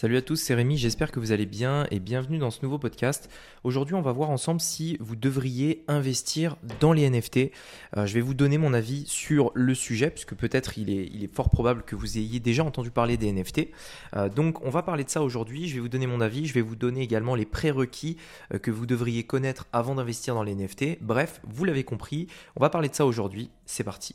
Salut à tous, c'est Rémi, j'espère que vous allez bien et bienvenue dans ce nouveau podcast. Aujourd'hui, on va voir ensemble si vous devriez investir dans les NFT. Euh, je vais vous donner mon avis sur le sujet, puisque peut-être il est, fort probable que vous ayez déjà entendu parler des NFT. Euh, donc, on va parler de ça aujourd'hui. Je vais vous donner mon avis, je vais vous donner également les prérequis euh, que vous devriez connaître avant d'investir dans les NFT. Bref, vous l'avez compris, on va parler de ça aujourd'hui. C'est parti.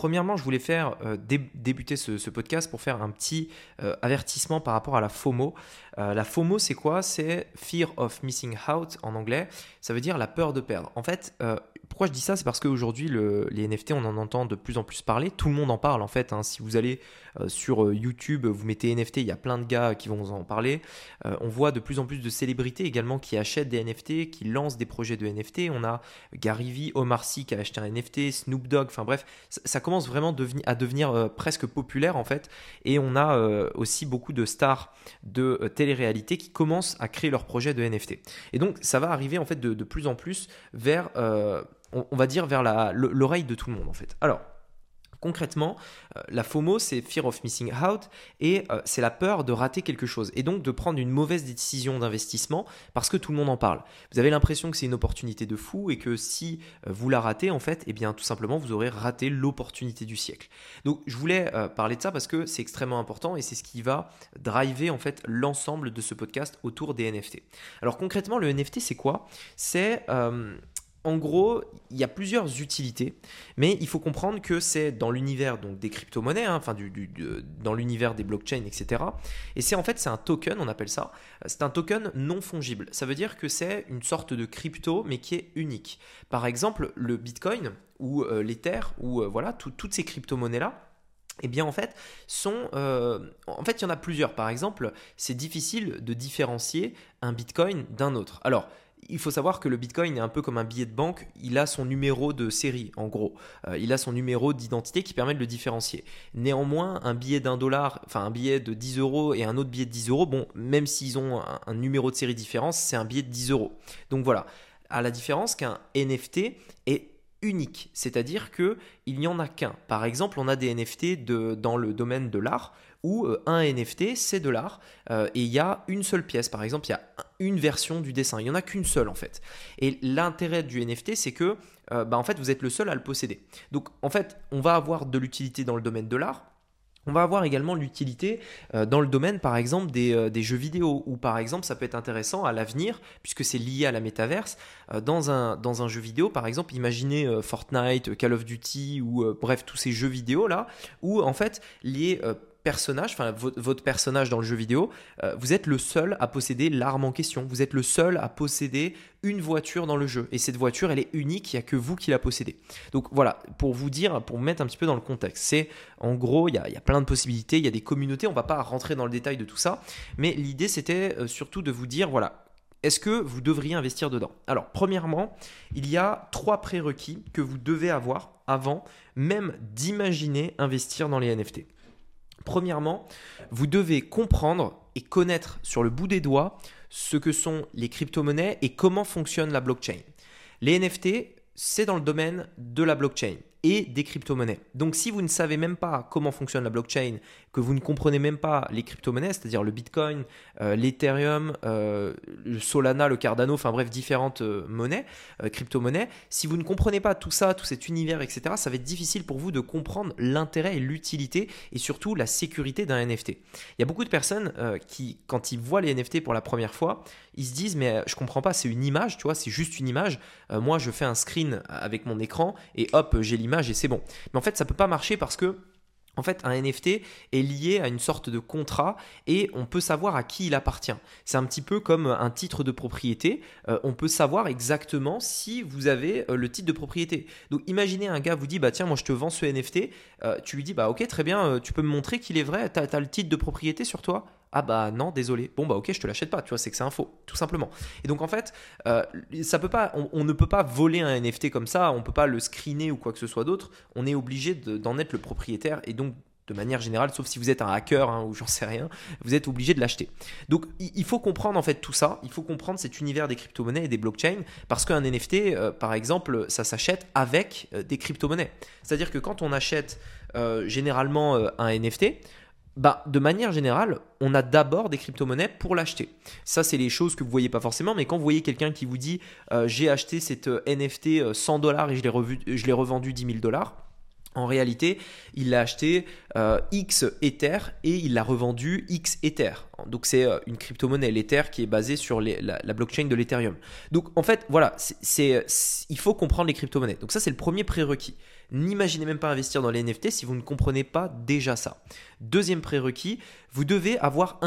premièrement, je voulais faire euh, débuter ce, podcast pour faire un petit euh, avertissement par rapport à la FOMO. Euh, la FOMO, c'est quoi? C'est Fear of Missing Out en anglais. Ça veut dire la peur de perdre. En fait, pourquoi je dis ça? C'est parce qu'aujourd'hui, les NFT, on en entend de plus en plus parler. Tout le monde en parle en fait. Hein. Si vous allez sur YouTube, vous mettez NFT, il y a plein de gars qui vont vous en parler. On voit de plus en plus de célébrités également qui achètent des NFT, qui lancent des projets de NFT. On a Gary Vee, Omar Sy qui a acheté un NFT, Snoop Dogg. Enfin bref, ça, commence vraiment à devenir presque populaire en fait. Et on a aussi beaucoup de stars de télé-réalité qui commencent à créer leurs projets de NFT. Et donc ça va arriver en fait de, plus en plus vers on, va dire vers l'oreille de tout le monde en fait. Alors, concrètement, euh, la FOMO, c'est Fear of Missing Out, et euh, c'est la peur de rater quelque chose, et donc de prendre une mauvaise décision d'investissement parce que tout le monde en parle. Vous avez l'impression que c'est une opportunité de fou, et que si euh, vous la ratez, en fait, eh bien tout simplement, vous aurez raté l'opportunité du siècle. Donc je voulais parler de ça parce que c'est extrêmement important, et c'est ce qui va driver en fait l'ensemble de ce podcast autour des NFT. Alors concrètement, le NFT, c'est quoi? C'est en gros, il y a plusieurs utilités, mais il faut comprendre que c'est dans l'univers donc des crypto-monnaies, hein, enfin du, dans l'univers des blockchains, etc. Et c'est en fait c'est un token, on appelle ça. C'est un token non fongible. Ça veut dire que c'est une sorte de crypto, mais qui est unique. Par exemple, le Bitcoin ou euh, l'Ether ou euh, voilà toutes ces crypto-monnaies là. Eh bien, en fait, sont, euh, en fait, il y en a plusieurs. Par exemple, c'est difficile de différencier un Bitcoin d'un autre. Alors, il faut savoir que le Bitcoin est un peu comme un billet de banque, il a son numéro de série en gros, euh, il a son numéro d'identité qui permet de le différencier. Néanmoins, un billet d'un dollar, enfin un billet de 10 euros et un autre billet de 10 euros, bon, même s'ils ont un, numéro de série différent, c'est un billet de 10 euros. Donc voilà, à la différence qu'un NFT est unique, c'est-à-dire que il n'y en a qu'un. Par exemple, on a des NFT de, dans le domaine de l'art où euh, un NFT c'est de l'art euh, et il y a une seule pièce. Par exemple, il y a une version du dessin. Il n'y en a qu'une seule en fait. Et l'intérêt du NFT, c'est que euh, bah, en fait, vous êtes le seul à le posséder. Donc en fait, on va avoir de l'utilité dans le domaine de l'art. On va avoir également l'utilité dans le domaine, par exemple, des, jeux vidéo, ou par exemple, ça peut être intéressant à l'avenir, puisque c'est lié à la métaverse, dans, un, dans un jeu vidéo, par exemple, imaginez Fortnite, Call of Duty, ou bref, tous ces jeux vidéo là, où en fait, les personnage, enfin votre personnage dans le jeu vidéo, euh, vous êtes le seul à posséder l'arme en question. Vous êtes le seul à posséder une voiture dans le jeu. Et cette voiture, elle est unique, il n'y a que vous qui la possédez. Donc voilà, pour vous dire, pour vous mettre un petit peu dans le contexte, c'est en gros, il y, a, plein de possibilités, il y a des communautés, on va pas rentrer dans le détail de tout ça, mais l'idée c'était euh, surtout de vous dire, voilà, est-ce que vous devriez investir dedans? Alors, premièrement, il y a trois prérequis que vous devez avoir avant même d'imaginer investir dans les NFT. Premièrement, vous devez comprendre et connaître sur le bout des doigts ce que sont les crypto-monnaies et comment fonctionne la blockchain. Les NFT, c'est dans le domaine de la blockchain et des crypto-monnaies. Donc si vous ne savez même pas comment fonctionne la blockchain, que vous ne comprenez même pas les crypto-monnaies, c'est-à-dire le Bitcoin, euh, l'Ethereum, euh, le Solana, le Cardano, enfin bref, différentes euh, monnaies, crypto-monnaies, si vous ne comprenez pas tout ça, tout cet univers, etc., ça va être difficile pour vous de comprendre l'intérêt et l'utilité et surtout la sécurité d'un NFT. Il y a beaucoup de personnes qui, quand ils voient les NFT pour la première fois, ils se disent mais je comprends pas, c'est une image, tu vois, c'est juste une image. moi, je fais un screen avec mon écran et hop, j'ai l'image et c'est bon. Mais en fait, ça peut pas marcher parce que en fait, un NFT est lié à une sorte de contrat et on peut savoir à qui il appartient. C'est un petit peu comme un titre de propriété. Euh, on peut savoir exactement si vous avez euh, le titre de propriété. Donc, imaginez un gars vous dit bah tiens moi je te vends ce NFT. Euh, tu lui dis bah ok très bien, tu peux me montrer qu'il est vrai. T'as as le titre de propriété sur toi? Ah bah non, désolé. Bon bah ok, je te l'achète pas. Tu vois, c'est que c'est un faux, tout simplement. Et donc en fait, euh, ça peut pas, on, ne peut pas voler un NFT comme ça. On peut pas le screener ou quoi que ce soit d'autre. On est obligé d'en être le propriétaire et donc de manière générale, sauf si vous êtes un hacker hein, ou j'en sais rien, vous êtes obligé de l'acheter. Donc il faut comprendre en fait tout ça, il faut comprendre cet univers des crypto-monnaies et des blockchains, parce qu'un NFT, euh, par exemple, ça s'achète avec euh, des crypto-monnaies. C'est-à-dire que quand on achète généralement un NFT, bah, de manière générale, on a d'abord des crypto-monnaies pour l'acheter. Ça, c'est les choses que vous voyez pas forcément, mais quand vous voyez quelqu'un qui vous dit j'ai acheté cette NFT 100 dollars et je l'ai revendu 10 000 dollars, en réalité, il l'a acheté euh, X Ether et il l'a revendu X Ether. Donc c'est euh, une crypto-monnaie, l'Ether, qui est basée sur la, blockchain de l'Ethereum. Donc en fait, voilà, c'est, il faut comprendre les crypto-monnaies. Donc ça, c'est le premier prérequis. N'imaginez même pas investir dans les NFT si vous ne comprenez pas déjà ça. Deuxième prérequis, vous devez avoir,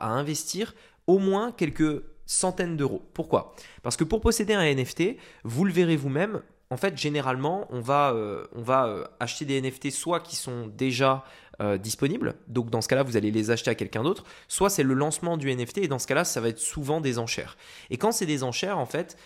à investir au moins quelques centaines d'euros. Pourquoi? Parce que pour posséder un NFT, vous le verrez vous-même, en fait, généralement, on va, euh, euh, acheter des NFT soit qui sont déjà euh, disponibles, donc dans ce cas-là, vous allez les acheter à quelqu'un d'autre, soit c'est le lancement du NFT, et dans ce cas-là, ça va être souvent des enchères. Et quand c'est des enchères, en fait,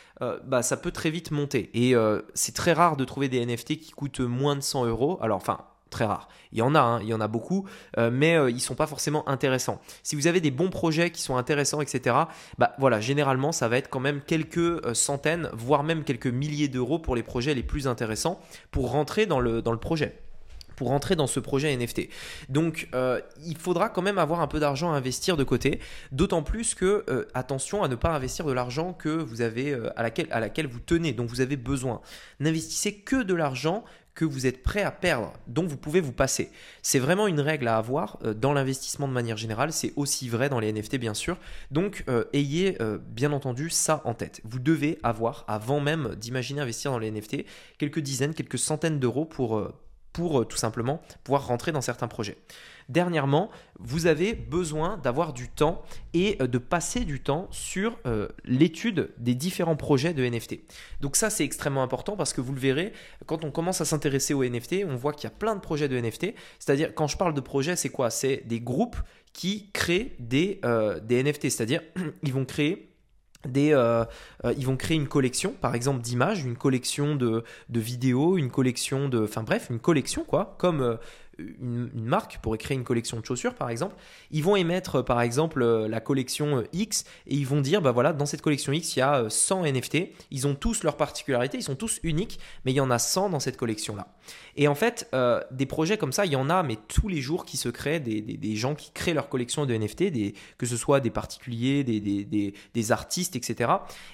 bah, ça peut très vite monter. Et c'est très rare de trouver des NFT qui coûtent moins de 100 euros. Alors, enfin, très rare. Il y en a, hein, il y en a beaucoup, euh, mais euh, ils sont pas forcément intéressants. Si vous avez des bons projets qui sont intéressants, etc., bah voilà, généralement ça va être quand même quelques euh, centaines, voire même quelques milliers d'euros pour les projets les plus intéressants pour rentrer dans le, dans le projet pour rentrer dans ce projet NFT. Donc il faudra quand même avoir un peu d'argent à investir de côté, d'autant plus que attention à ne pas investir de l'argent que vous avez à laquelle à laquelle vous tenez, dont vous avez besoin. N'investissez que de l'argent que vous êtes prêt à perdre, dont vous pouvez vous passer. C'est vraiment une règle à avoir euh, dans l'investissement de manière générale, c'est aussi vrai dans les NFT bien sûr. Donc euh, ayez euh, bien entendu ça en tête. Vous devez avoir, avant même d'imaginer investir dans les NFT, quelques dizaines, quelques centaines d'euros pour, pour tout simplement pouvoir rentrer dans certains projets. Dernièrement, vous avez besoin d'avoir du temps et euh, de passer du temps sur euh, l'étude des différents projets de NFT. Donc ça, c'est extrêmement important parce que vous le verrez, quand on commence à s'intéresser aux NFT, on voit qu'il y a plein de projets de NFT. C'est-à-dire, quand je parle de projets, c'est quoi? C'est des groupes qui créent des, euh, des NFT. C'est-à-dire, ils vont créer des, ils vont créer une collection, par exemple d'images, une collection de, de, vidéos, une collection de, enfin bref, une collection quoi, comme une, marque pourrait créer une collection de chaussures par exemple, ils vont émettre par exemple euh, la collection euh, X et ils vont dire bah voilà dans cette collection X il y a 100 euh, NFT, ils ont tous leurs particularités, ils sont tous uniques, mais il y en a 100 dans cette collection là. Et en fait des projets comme ça il y en a mais tous les jours qui se créent des, gens qui créent leur collection de NFT, des, que ce soit des particuliers, des, des, artistes etc.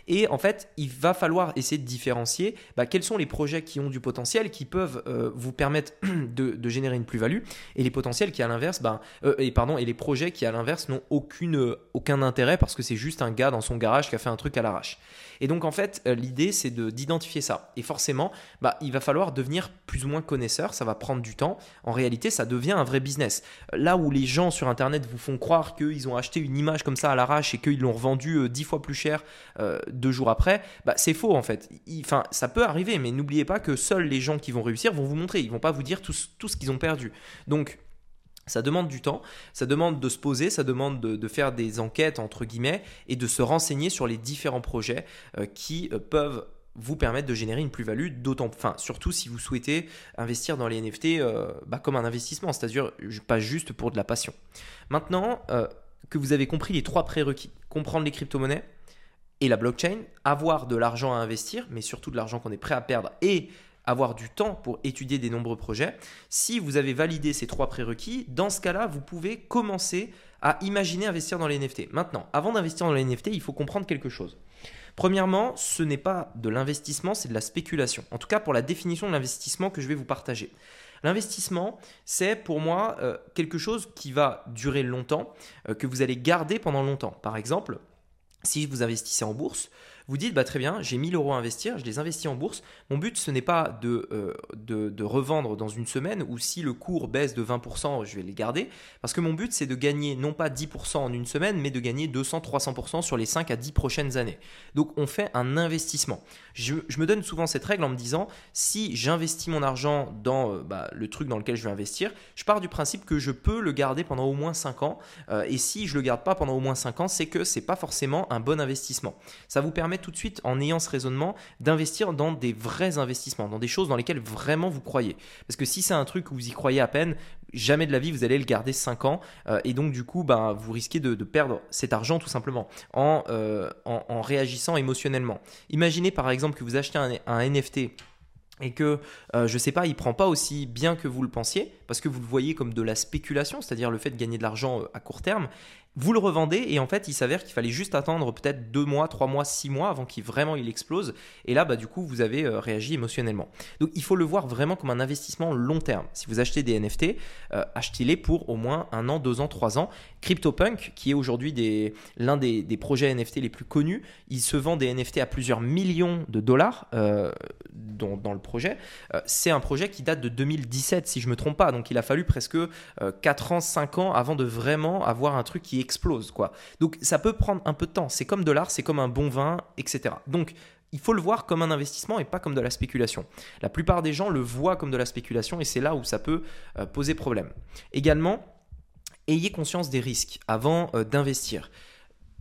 Et en fait il va falloir essayer de différencier bah, quels sont les projets qui ont du potentiel qui peuvent vous permettre de, de générer une plus-value et les potentiels qui à l'inverse, ben, euh, et pardon, et les projets qui à l'inverse n'ont aucune, euh, aucun intérêt parce que c'est juste un gars dans son garage qui a fait un truc à l'arrache. Et donc en fait, euh, l'idée c'est de d'identifier ça. Et forcément, bah, il va falloir devenir plus ou moins connaisseur, ça va prendre du temps. En réalité, ça devient un vrai business. Là où les gens sur Internet vous font croire qu'ils ont acheté une image comme ça à l'arrache et qu'ils l'ont revendue dix fois plus cher deux jours après, bah, c'est faux en fait. Enfin, ça peut arriver, mais n'oubliez pas que seuls les gens qui vont réussir vont vous montrer. Ils vont pas vous dire tout, tout ce qu'ils ont perdu. Donc, ça demande du temps, ça demande de se poser, ça demande de, faire des enquêtes entre guillemets et de se renseigner sur les différents projets euh, qui euh, peuvent vous permettre de générer une plus-value, d'autant, enfin, surtout si vous souhaitez investir dans les NFT euh, bah, comme un investissement, c'est-à-dire pas juste pour de la passion. Maintenant que vous avez compris les trois prérequis, comprendre les crypto-monnaies et la blockchain, avoir de l'argent à investir, mais surtout de l'argent qu'on est prêt à perdre et avoir du temps pour étudier des nombreux projets. Si vous avez validé ces trois prérequis, dans ce cas-là, vous pouvez commencer à imaginer investir dans les NFT. Maintenant, avant d'investir dans les NFT, il faut comprendre quelque chose. Premièrement, ce n'est pas de l'investissement, c'est de la spéculation. En tout cas, pour la définition de l'investissement que je vais vous partager. L'investissement, c'est pour moi euh, quelque chose qui va durer longtemps, euh, que vous allez garder pendant longtemps. Par exemple, si vous investissez en bourse, vous dites, bah, très bien, j'ai 1000 euros à investir, je les investis en bourse. Mon but, ce n'est pas de, euh, de, revendre dans une semaine ou si le cours baisse de 20%, je vais les garder. Parce que mon but, c'est de gagner non pas 10% en une semaine, mais de gagner 200-300% sur les 5 à 10 prochaines années. Donc, on fait un investissement. Je, me donne souvent cette règle en me disant, si j'investis mon argent dans euh, bah, le truc dans lequel je vais investir, je pars du principe que je peux le garder pendant au moins 5 ans. Euh, et si je ne le garde pas pendant au moins 5 ans, c'est que ce n'est pas forcément un bon investissement. Ça vous permet tout de suite, en ayant ce raisonnement, d'investir dans des vrais investissements, dans des choses dans lesquelles vraiment vous croyez. Parce que si c'est un truc où vous y croyez à peine, jamais de la vie vous allez le garder 5 ans. Euh, et donc du coup, ben, vous risquez de, perdre cet argent tout simplement euh, en, réagissant émotionnellement. Imaginez par exemple que vous achetez un, NFT et que, euh, je sais pas, il prend pas aussi bien que vous le pensiez, parce que vous le voyez comme de la spéculation, c'est-à-dire le fait de gagner de l'argent à court terme, vous le revendez et en fait il s'avère qu'il fallait juste attendre peut-être deux mois, trois mois, six mois avant qu'il vraiment il explose et là bah du coup vous avez euh, réagi émotionnellement. Donc il faut le voir vraiment comme un investissement long terme. Si vous achetez des NFT, euh, achetez-les pour au moins un an, deux ans, trois ans. CryptoPunk qui est aujourd'hui l'un des, projets NFT les plus connus, il se vend des NFT à plusieurs millions de dollars euh, dans, le projet. C'est un projet qui date de 2017 si je me trompe pas, donc il a fallu presque 4 ans, 5 ans avant de vraiment avoir un truc qui explose, quoi. Donc ça peut prendre un peu de temps. C'est comme de l'art, c'est comme un bon vin, etc. Donc il faut le voir comme un investissement et pas comme de la spéculation. La plupart des gens le voient comme de la spéculation et c'est là où ça peut euh, poser problème. Également, ayez conscience des risques avant euh, d'investir.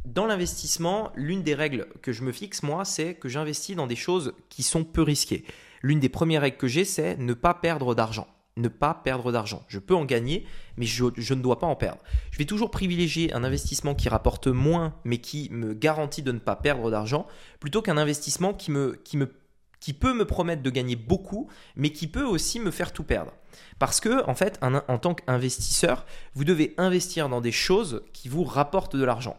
Dans l'investissement, l'une des règles que je me fixe, moi, c'est que j'investis dans des choses qui sont peu risquées. L'une des premières règles que j'ai, c'est ne pas perdre d'argent ne pas perdre d'argent. Je peux en gagner, mais je, ne dois pas en perdre. Je vais toujours privilégier un investissement qui rapporte moins, mais qui me garantit de ne pas perdre d'argent, plutôt qu'un investissement qui, peut me promettre de gagner beaucoup, mais qui peut aussi me faire tout perdre. Parce que, en fait, en tant qu'investisseur, vous devez investir dans des choses qui vous rapportent de l'argent.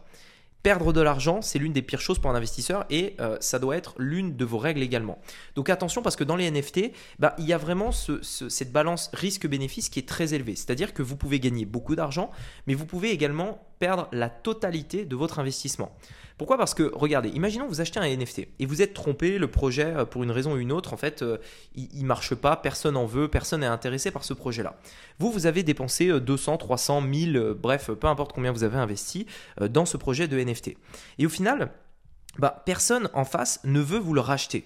Perdre de l'argent, c'est l'une des pires choses pour un investisseur et euh, ça doit être l'une de vos règles également. Donc attention parce que dans les NFT, bah, il y a vraiment cette balance risque-bénéfice qui est très élevée. C'est-à-dire que vous pouvez gagner beaucoup d'argent, mais vous pouvez également perdre la totalité de votre investissement. Pourquoi? Parce que, regardez, imaginons que vous achetez un NFT et vous êtes trompé, le projet, euh, pour une raison ou une autre, en fait, euh, il ne marche pas, personne en veut, personne n'est intéressé par ce projet-là. Vous, vous avez dépensé 200, 300, 1000, bref, peu importe combien vous avez investi dans ce projet de NFT. Et au final, bah, personne en face ne veut vous le racheter.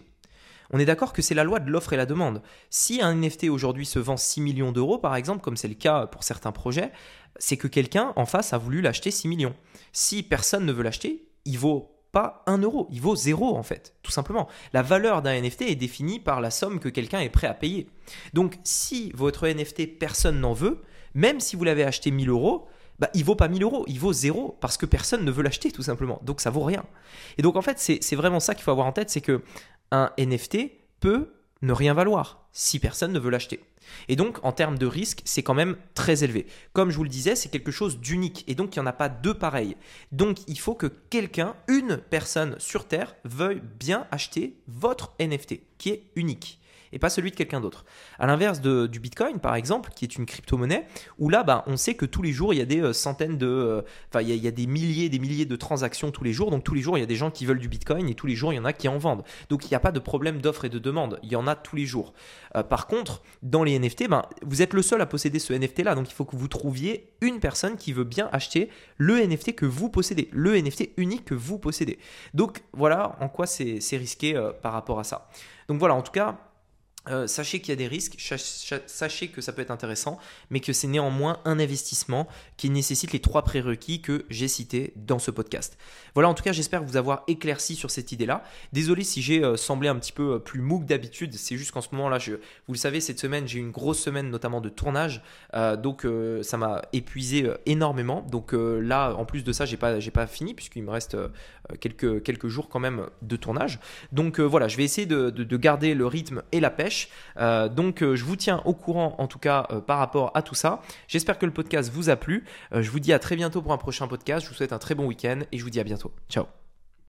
On est d'accord que c'est la loi de l'offre et la demande. Si un NFT aujourd'hui se vend 6 millions d'euros, par exemple, comme c'est le cas pour certains projets, c'est que quelqu'un en face a voulu l'acheter 6 millions. Si personne ne veut l'acheter, il vaut pas 1 euro, il vaut 0 en fait, tout simplement. La valeur d'un NFT est définie par la somme que quelqu'un est prêt à payer. Donc si votre NFT, personne n'en veut, même si vous l'avez acheté 1000 euros, bah, il vaut pas 1000 euros, il vaut 0 parce que personne ne veut l'acheter tout simplement. Donc ça vaut rien. Et donc en fait, c'est vraiment ça qu'il faut avoir en tête, c'est que un NFT peut ne rien valoir si personne ne veut l'acheter. Et donc, en termes de risque, c'est quand même très élevé. Comme je vous le disais, c'est quelque chose d'unique. Et donc, il n'y en a pas deux pareils. Donc, il faut que quelqu'un, une personne sur Terre, veuille bien acheter votre NFT, qui est unique et pas celui de quelqu'un d'autre. À l'inverse du Bitcoin, par exemple, qui est une crypto-monnaie, où là, bah, on sait que tous les jours, il y a des euh, centaines de... Euh, enfin, il, y a, des milliers des milliers de transactions tous les jours. Donc tous les jours, il y a des gens qui veulent du Bitcoin et tous les jours, il y en a qui en vendent. Donc il n'y a pas de problème d'offre et de demande. Il y en a tous les jours. Euh, par contre, dans les NFT, ben, vous êtes le seul à posséder ce NFT-là. Donc il faut que vous trouviez une personne qui veut bien acheter le NFT que vous possédez, le NFT unique que vous possédez. Donc voilà en quoi c'est risqué par rapport à ça. Donc voilà, en tout cas, euh, sachez qu'il y a des risques, sachez que ça peut être intéressant, mais que c'est néanmoins un investissement qui nécessite les trois prérequis que j'ai cités dans ce podcast. Voilà, en tout cas, j'espère vous avoir éclairci sur cette idée-là. Désolé si j'ai euh, semblé un petit peu euh, plus mou que d'habitude, c'est juste qu'en ce moment-là, vous le savez, cette semaine, j'ai eu une grosse semaine notamment de tournage, donc ça m'a épuisé énormément. Donc là, en plus de ça, j'ai pas, pas fini puisqu'il me reste quelques, quelques jours quand même de tournage. Donc voilà, je vais essayer de garder le rythme et la pêche. Euh, donc euh, je vous tiens au courant en tout cas euh, par rapport à tout ça. J'espère que le podcast vous a plu. je vous dis à très bientôt pour un prochain podcast. Je vous souhaite un très bon week-end et je vous dis à bientôt. Ciao